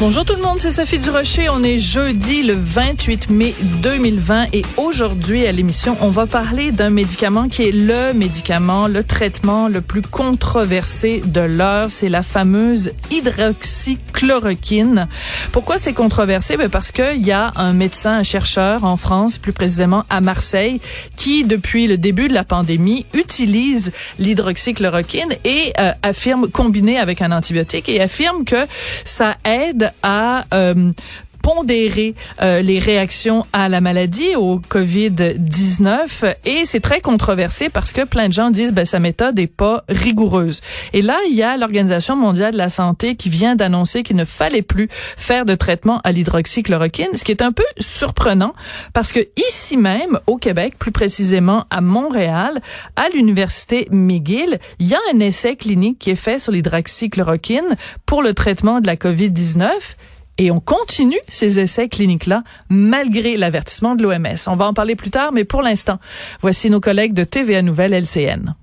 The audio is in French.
Bonjour tout le monde, c'est Sophie Durocher. On est jeudi le 28 mai 2020 et aujourd'hui à l'émission, on va parler d'un médicament qui est le médicament, le traitement le plus controversé de l'heure. C'est la fameuse hydroxychloroquine. Pourquoi c'est controversé? Ben parce qu'il y a un médecin, un chercheur en France, plus précisément à Marseille, qui depuis le début de la pandémie utilise l'hydroxychloroquine et euh, affirme, combiné avec un antibiotique, et affirme que ça aide à euh, pondérer euh, les réactions à la maladie, au COVID-19. Et c'est très controversé parce que plein de gens disent ben sa méthode est pas rigoureuse. Et là, il y a l'Organisation mondiale de la santé qui vient d'annoncer qu'il ne fallait plus faire de traitement à l'hydroxychloroquine, ce qui est un peu surprenant parce que ici même, au Québec, plus précisément à Montréal, à l'Université McGill, il y a un essai clinique qui est fait sur l'hydroxychloroquine pour le traitement de la COVID-19 et on continue ces essais cliniques-là malgré l'avertissement de l'OMS. On va en parler plus tard, mais pour l'instant, voici nos collègues de TVA Nouvelle LCN.